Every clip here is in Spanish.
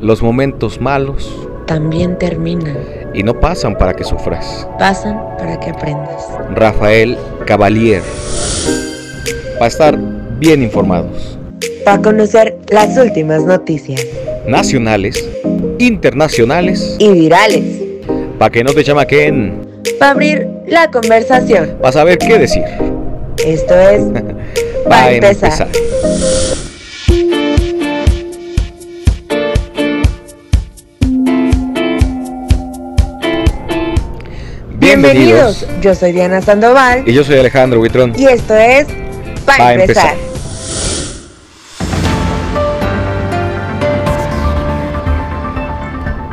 Los momentos malos también terminan. Y no pasan para que sufras. Pasan para que aprendas. Rafael Cavalier. Para estar bien informados. Para conocer las últimas noticias. Nacionales, internacionales y virales. Para que no te chamaquen. Para abrir la conversación. Para saber qué decir. Esto es. para empezar. Bienvenidos. Yo soy Diana Sandoval. Y yo soy Alejandro Huitrón. Y esto es Para empezar.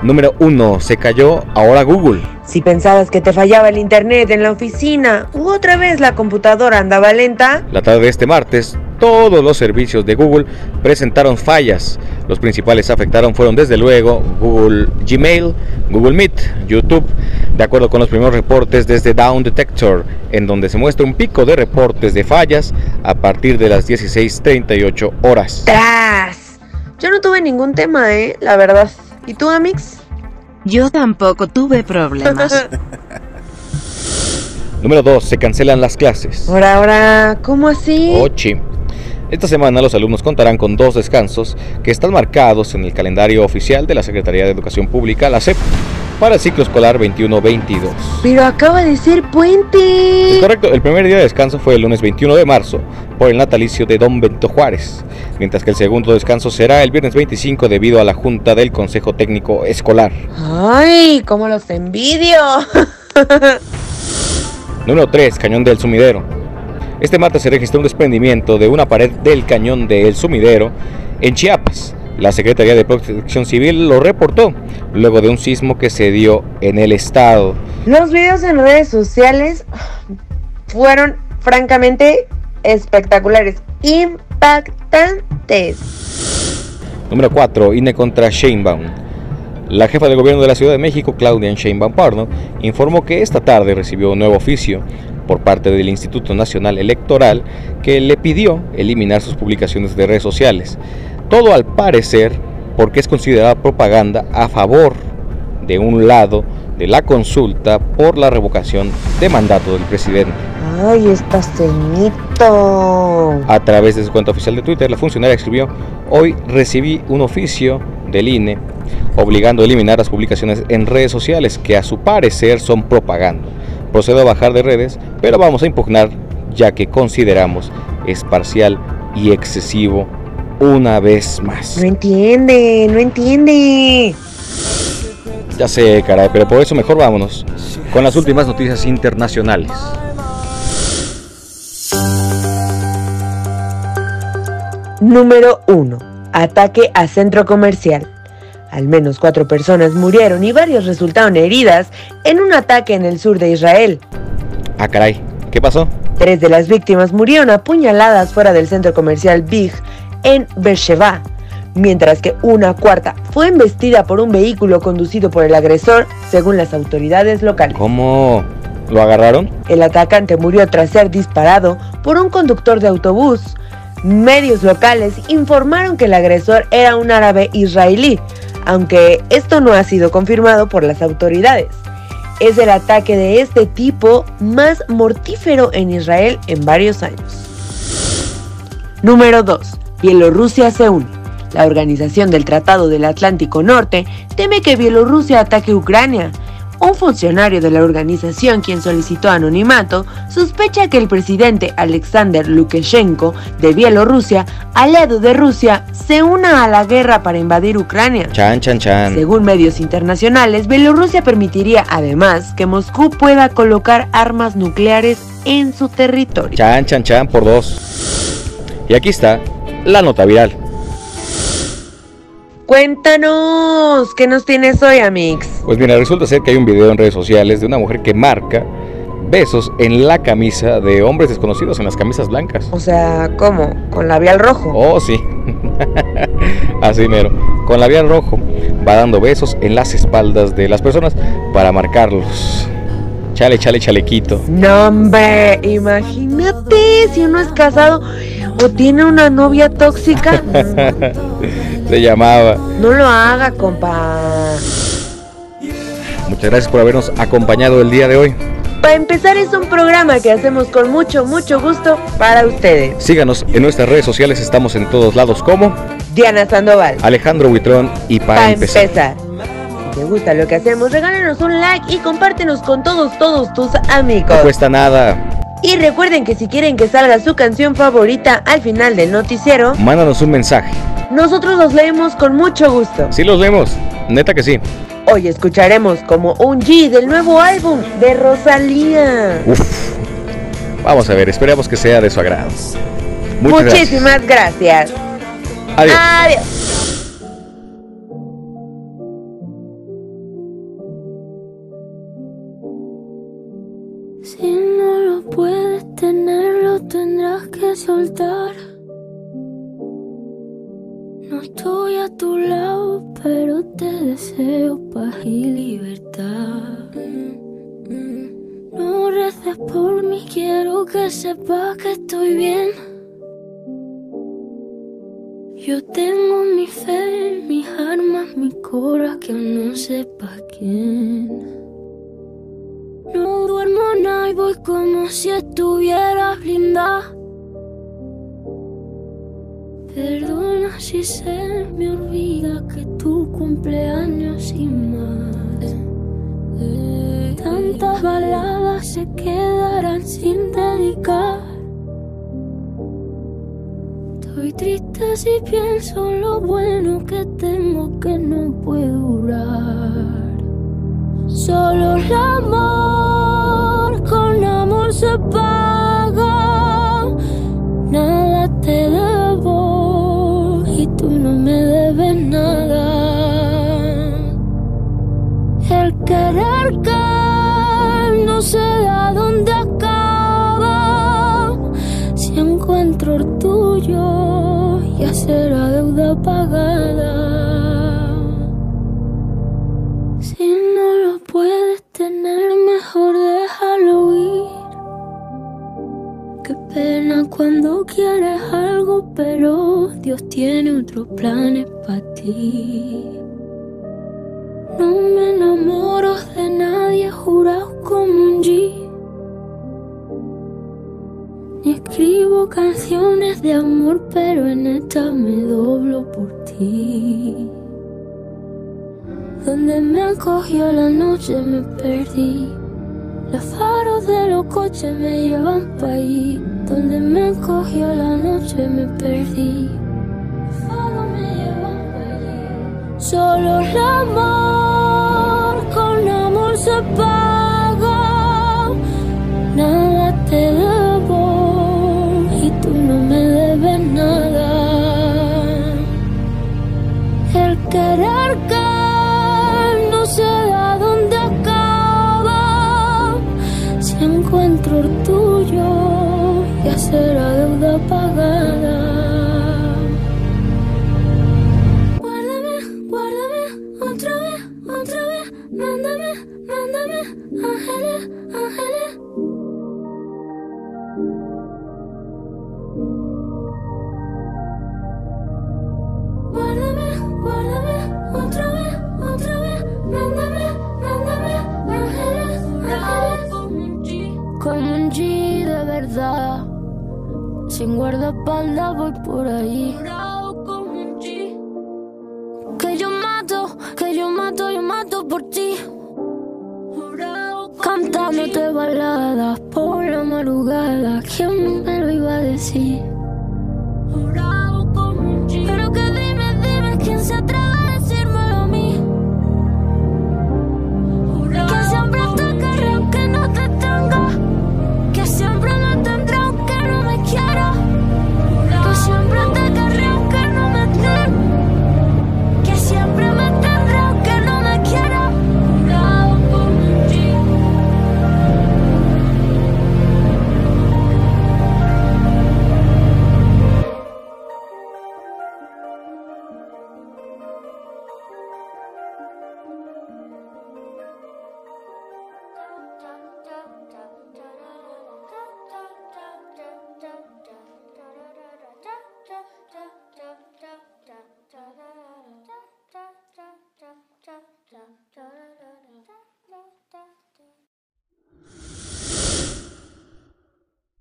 Número 1. Se cayó ahora Google. Si pensabas que te fallaba el internet en la oficina u otra vez la computadora andaba lenta, la tarde de este martes todos los servicios de Google presentaron fallas. Los principales afectaron fueron desde luego Google Gmail, Google Meet, YouTube, de acuerdo con los primeros reportes desde Down Detector, en donde se muestra un pico de reportes de fallas a partir de las 16:38 horas. ¡Tras! Yo no tuve ningún tema, ¿eh? La verdad. ¿Y tú, Amix? Yo tampoco tuve problemas. Número 2. Se cancelan las clases. Ahora, ahora, ¿cómo así? Ochi. Esta semana los alumnos contarán con dos descansos que están marcados en el calendario oficial de la Secretaría de Educación Pública, la SEP, para el ciclo escolar 21-22. Pero acaba de ser puente. Es correcto, el primer día de descanso fue el lunes 21 de marzo por el natalicio de Don Benito Juárez, mientras que el segundo descanso será el viernes 25 debido a la junta del Consejo Técnico Escolar. ¡Ay, cómo los envidio! Número 3, Cañón del Sumidero. Este martes se registró un desprendimiento de una pared del cañón de El Sumidero en Chiapas. La Secretaría de Protección Civil lo reportó luego de un sismo que se dio en el estado. Los videos en redes sociales fueron francamente espectaculares, impactantes. Número 4. INE contra Sheinbaum. La jefa de gobierno de la Ciudad de México, Claudia Sheinbaum Pardo, informó que esta tarde recibió un nuevo oficio por parte del Instituto Nacional Electoral que le pidió eliminar sus publicaciones de redes sociales. Todo al parecer porque es considerada propaganda a favor de un lado la consulta por la revocación de mandato del presidente. ¡Ay, está ceñito! A través de su cuenta oficial de Twitter, la funcionaria escribió, hoy recibí un oficio del INE obligando a eliminar las publicaciones en redes sociales que a su parecer son propaganda procedo a bajar de redes, pero vamos a impugnar ya que consideramos es parcial y excesivo una vez más. No entiende, no entiende. Ya sé, caray, pero por eso mejor vámonos con las últimas noticias internacionales. Número 1. Ataque a centro comercial. Al menos cuatro personas murieron y varios resultaron heridas en un ataque en el sur de Israel. Ah, caray, ¿qué pasó? Tres de las víctimas murieron apuñaladas fuera del centro comercial Big en Beersheba, mientras que una cuarta fue embestida por un vehículo conducido por el agresor, según las autoridades locales. ¿Cómo lo agarraron? El atacante murió tras ser disparado por un conductor de autobús. Medios locales informaron que el agresor era un árabe israelí, aunque esto no ha sido confirmado por las autoridades. Es el ataque de este tipo más mortífero en Israel en varios años. Número 2. Bielorrusia se une. La Organización del Tratado del Atlántico Norte teme que Bielorrusia ataque Ucrania un funcionario de la organización quien solicitó anonimato sospecha que el presidente Alexander Lukashenko de Bielorrusia, aliado de Rusia, se una a la guerra para invadir Ucrania. Chan, chan, chan. Según medios internacionales, Bielorrusia permitiría además que Moscú pueda colocar armas nucleares en su territorio. Chan, chan, chan por dos. Y aquí está la nota viral. Cuéntanos, ¿qué nos tienes hoy, Amix? Pues mira, resulta ser que hay un video en redes sociales de una mujer que marca besos en la camisa de hombres desconocidos, en las camisas blancas. O sea, ¿cómo? ¿Con labial rojo? Oh, sí. Así mero. Con labial rojo va dando besos en las espaldas de las personas para marcarlos. Chale, chale, chalequito. No, hombre, imagínate si uno es casado o tiene una novia tóxica. Se llamaba. No lo haga, compa. Muchas gracias por habernos acompañado el día de hoy. Para empezar es un programa que hacemos con mucho, mucho gusto para ustedes. Síganos en nuestras redes sociales, estamos en todos lados como Diana Sandoval. Alejandro Huitrón y para Para empezar. empezar. Si te gusta lo que hacemos, regálanos un like y compártenos con todos, todos tus amigos. No cuesta nada. Y recuerden que si quieren que salga su canción favorita al final del noticiero, Mándanos un mensaje. nosotros los leemos con mucho gusto. Sí los leemos, neta que sí. Hoy escucharemos como un G del nuevo álbum de Rosalía. Uf. Vamos a ver, esperemos que sea de su agrado. Muchas Muchísimas gracias. gracias. Adiós. Adiós. Que soltar. No estoy a tu lado, pero te deseo paz y libertad. No reces por mí, quiero que sepas que estoy bien. Yo tengo mi fe, mis armas, mi cora, que no sepa quién. No duermo nada y voy como si estuviera blindada. Perdona si se me olvida que tu cumpleaños y más. Tantas baladas se quedarán sin dedicar. Estoy triste si pienso lo bueno que tengo que no puedo durar. Solo el amor con amor se paga. Nada te debo quieres algo, pero Dios tiene otros planes para ti. No me enamoro de nadie jurado como un G. Ni escribo canciones de amor, pero en esta me doblo por ti. Donde me acogió la noche me perdí. Los faros de los coches me llevan pa' ahí. Donde me acogió la noche me perdí. Faros me llevan pa' allí. Solo el amor con amor se paga. Será deuda pagada. Guárdame, guárdame, otra vez, otra vez. Mándame, mándame, ángeles, ángeles. Guárdame, guárdame, otra vez, otra vez. Mándame, mándame, ángeles, ángeles. Como un G de verdad. Sin guardaespaldas voy por ahí. Que yo mato, que yo mato, yo mato por ti. Cantándote baladas por la madrugada. ¿Quién me lo iba a decir?